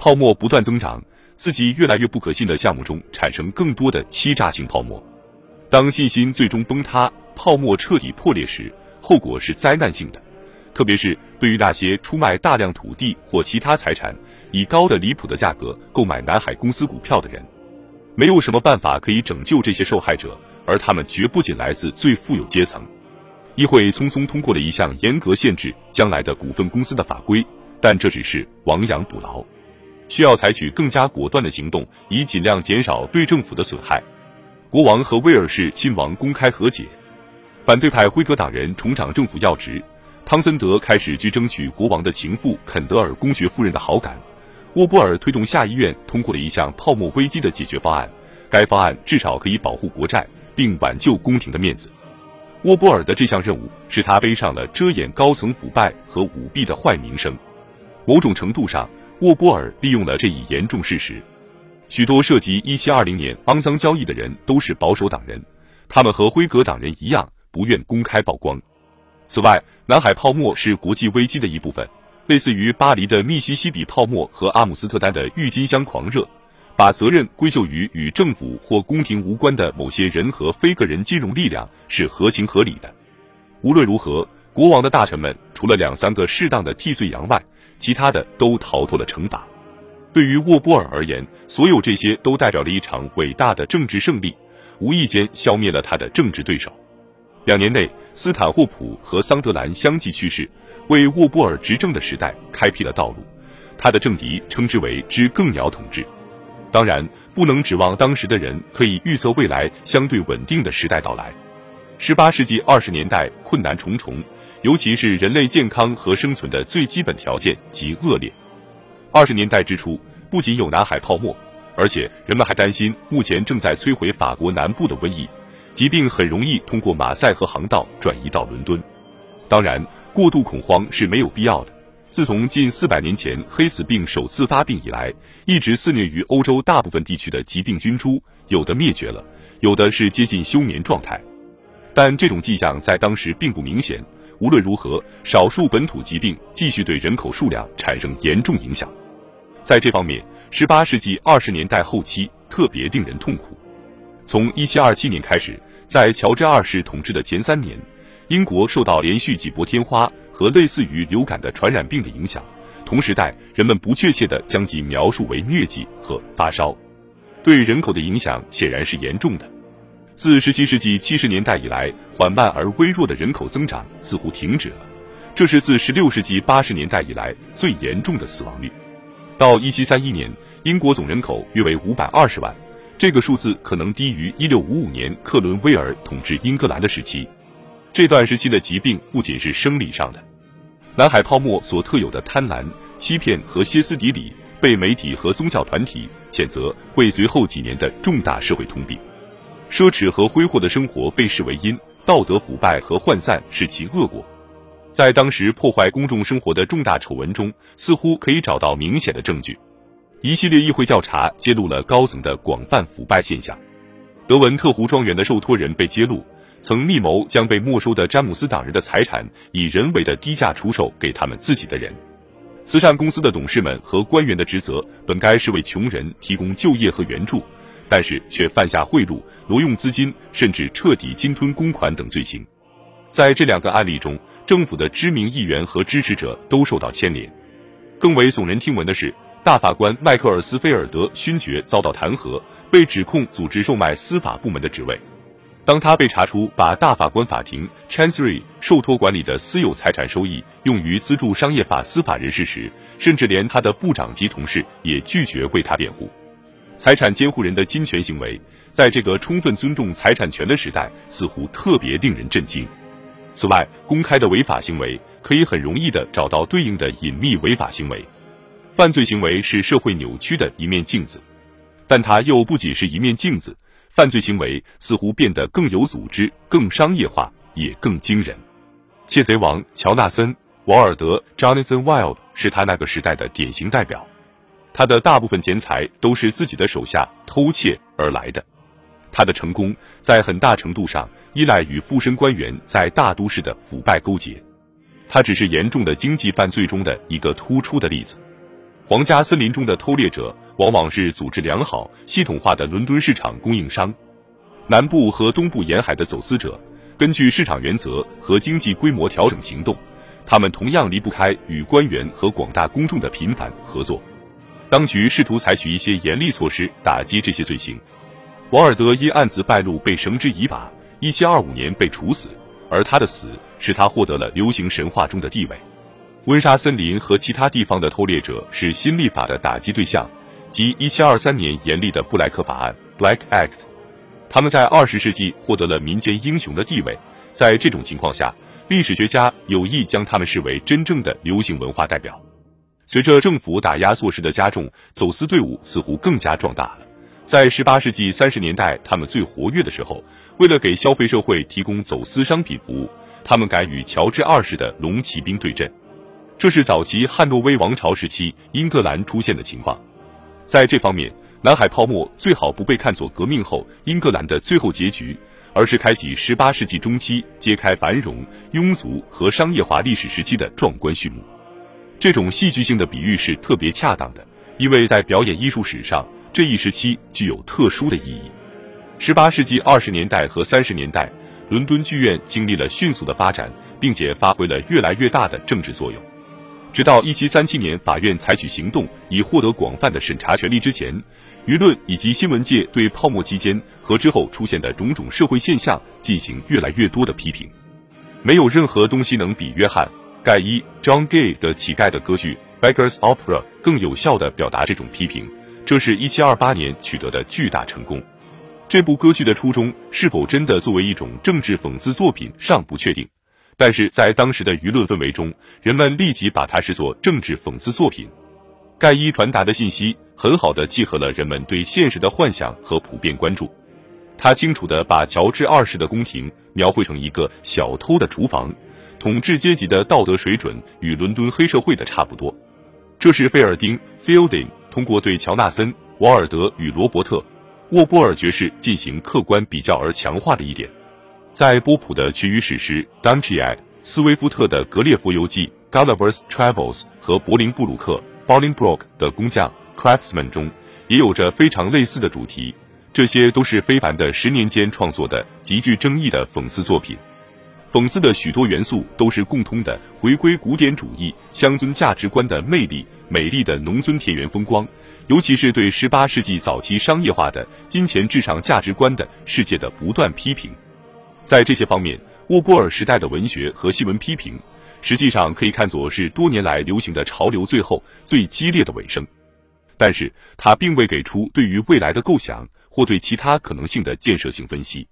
泡沫不断增长，自己越来越不可信的项目中产生更多的欺诈性泡沫。当信心最终崩塌，泡沫彻底破裂时，后果是灾难性的。特别是对于那些出卖大量土地或其他财产，以高的离谱的价格购买南海公司股票的人，没有什么办法可以拯救这些受害者，而他们绝不仅来自最富有阶层。议会匆匆通过了一项严格限制将来的股份公司的法规，但这只是亡羊补牢，需要采取更加果断的行动，以尽量减少对政府的损害。国王和威尔士亲王公开和解，反对派辉格党人重掌政府要职。汤森德开始去争取国王的情妇肯德尔公爵夫人的好感，沃波尔推动下议院通过了一项泡沫危机的解决方案，该方案至少可以保护国债并挽救宫廷的面子。沃波尔的这项任务使他背上了遮掩高层腐败和舞弊的坏名声。某种程度上，沃波尔利用了这一严重事实。许多涉及1720年肮脏交易的人都是保守党人，他们和辉格党人一样不愿公开曝光。此外，南海泡沫是国际危机的一部分，类似于巴黎的密西西比泡沫和阿姆斯特丹的郁金香狂热，把责任归咎于与政府或宫廷无关的某些人和非个人金融力量是合情合理的。无论如何，国王的大臣们除了两三个适当的替罪羊外，其他的都逃脱了惩罚。对于沃波尔而言，所有这些都代表了一场伟大的政治胜利，无意间消灭了他的政治对手。两年内，斯坦霍普和桑德兰相继去世，为沃波尔执政的时代开辟了道路。他的政敌称之为“之更鸟统治”。当然，不能指望当时的人可以预测未来相对稳定的时代到来。十八世纪二十年代困难重重，尤其是人类健康和生存的最基本条件极恶劣。二十年代之初，不仅有南海泡沫，而且人们还担心目前正在摧毁法国南部的瘟疫。疾病很容易通过马赛河航道转移到伦敦，当然，过度恐慌是没有必要的。自从近四百年前黑死病首次发病以来，一直肆虐于欧洲大部分地区的疾病菌株，有的灭绝了，有的是接近休眠状态。但这种迹象在当时并不明显。无论如何，少数本土疾病继续对人口数量产生严重影响。在这方面，十八世纪二十年代后期特别令人痛苦。从一七二七年开始，在乔治二世统治的前三年，英国受到连续几波天花和类似于流感的传染病的影响。同时代，人们不确切地将其描述为疟疾和发烧，对人口的影响显然是严重的。自十七世纪七十年代以来，缓慢而微弱的人口增长似乎停止了，这是自十六世纪八十年代以来最严重的死亡率。到一七三一年，英国总人口约为五百二十万。这个数字可能低于一六五五年克伦威尔统治英格兰的时期。这段时期的疾病不仅是生理上的，南海泡沫所特有的贪婪、欺骗和歇斯底里，被媒体和宗教团体谴责为随后几年的重大社会通病。奢侈和挥霍的生活被视为因，道德腐败和涣散是其恶果。在当时破坏公众生活的重大丑闻中，似乎可以找到明显的证据。一系列议会调查揭露了高层的广泛腐败现象。德文特湖庄园的受托人被揭露，曾密谋将被没收的詹姆斯党人的财产以人为的低价出售给他们自己的人。慈善公司的董事们和官员的职责本该是为穷人提供就业和援助，但是却犯下贿赂、挪用资金，甚至彻底鲸吞公款等罪行。在这两个案例中，政府的知名议员和支持者都受到牵连。更为耸人听闻的是。大法官迈克尔斯菲尔德勋爵遭到弹劾，被指控组织售卖司法部门的职位。当他被查出把大法官法庭 Chancery 受托管理的私有财产收益用于资助商业法司法人士时，甚至连他的部长级同事也拒绝为他辩护。财产监护人的侵权行为，在这个充分尊重财产权的时代，似乎特别令人震惊。此外，公开的违法行为可以很容易的找到对应的隐秘违法行为。犯罪行为是社会扭曲的一面镜子，但它又不仅是一面镜子。犯罪行为似乎变得更有组织、更商业化，也更惊人。窃贼王乔纳森·瓦尔德 （Jonathan Wild） 是他那个时代的典型代表。他的大部分钱财都是自己的手下偷窃而来的。他的成功在很大程度上依赖与富绅官员在大都市的腐败勾结。他只是严重的经济犯罪中的一个突出的例子。皇家森林中的偷猎者往往是组织良好、系统化的伦敦市场供应商。南部和东部沿海的走私者，根据市场原则和经济规模调整行动，他们同样离不开与官员和广大公众的频繁合作。当局试图采取一些严厉措施打击这些罪行。王尔德因案子败露被绳之以法，一七二五年被处死，而他的死使他获得了流行神话中的地位。温莎森林和其他地方的偷猎者是新立法的打击对象，即一七二三年严厉的布莱克法案 （Black Act）。他们在二十世纪获得了民间英雄的地位，在这种情况下，历史学家有意将他们视为真正的流行文化代表。随着政府打压措施的加重，走私队伍似乎更加壮大了。在十八世纪三十年代，他们最活跃的时候，为了给消费社会提供走私商品服务，他们敢与乔治二世的龙骑兵对阵。这是早期汉诺威王朝时期英格兰出现的情况。在这方面，南海泡沫最好不被看作革命后英格兰的最后结局，而是开启十八世纪中期揭开繁荣、庸俗和商业化历史时期的壮观序幕。这种戏剧性的比喻是特别恰当的，因为在表演艺术史上，这一时期具有特殊的意义。十八世纪二十年代和三十年代，伦敦剧院经历了迅速的发展，并且发挥了越来越大的政治作用。直到一七三七年，法院采取行动以获得广泛的审查权利之前，舆论以及新闻界对泡沫期间和之后出现的种种社会现象进行越来越多的批评。没有任何东西能比约翰·盖伊 （John Gay） 的乞丐的歌剧《Beggars Opera》更有效地表达这种批评。这是一七二八年取得的巨大成功。这部歌剧的初衷是否真的作为一种政治讽刺作品尚不确定。但是在当时的舆论氛围中，人们立即把它视作政治讽刺作品。盖伊传达的信息很好的契合了人们对现实的幻想和普遍关注。他清楚的把乔治二世的宫廷描绘成一个小偷的厨房，统治阶级的道德水准与伦敦黑社会的差不多。这是费尔丁 （Fielding） 通过对乔纳森、瓦尔德与罗伯特·沃波尔爵士进行客观比较而强化的一点。在波普的群语史诗《d u n c h i a d 斯威夫特的《格列佛游记》《Gulliver's Travels》和柏林布鲁克 （Bolingbroke） 的工匠《Craftsman》中，也有着非常类似的主题。这些都是非凡的十年间创作的极具争议的讽刺作品。讽刺的许多元素都是共通的，回归古典主义乡村价值观的魅力，美丽的农村田园风光，尤其是对十八世纪早期商业化的金钱至上价值观的世界的不断批评。在这些方面，沃波尔时代的文学和新闻批评，实际上可以看作是多年来流行的潮流最后最激烈的尾声。但是，他并未给出对于未来的构想或对其他可能性的建设性分析。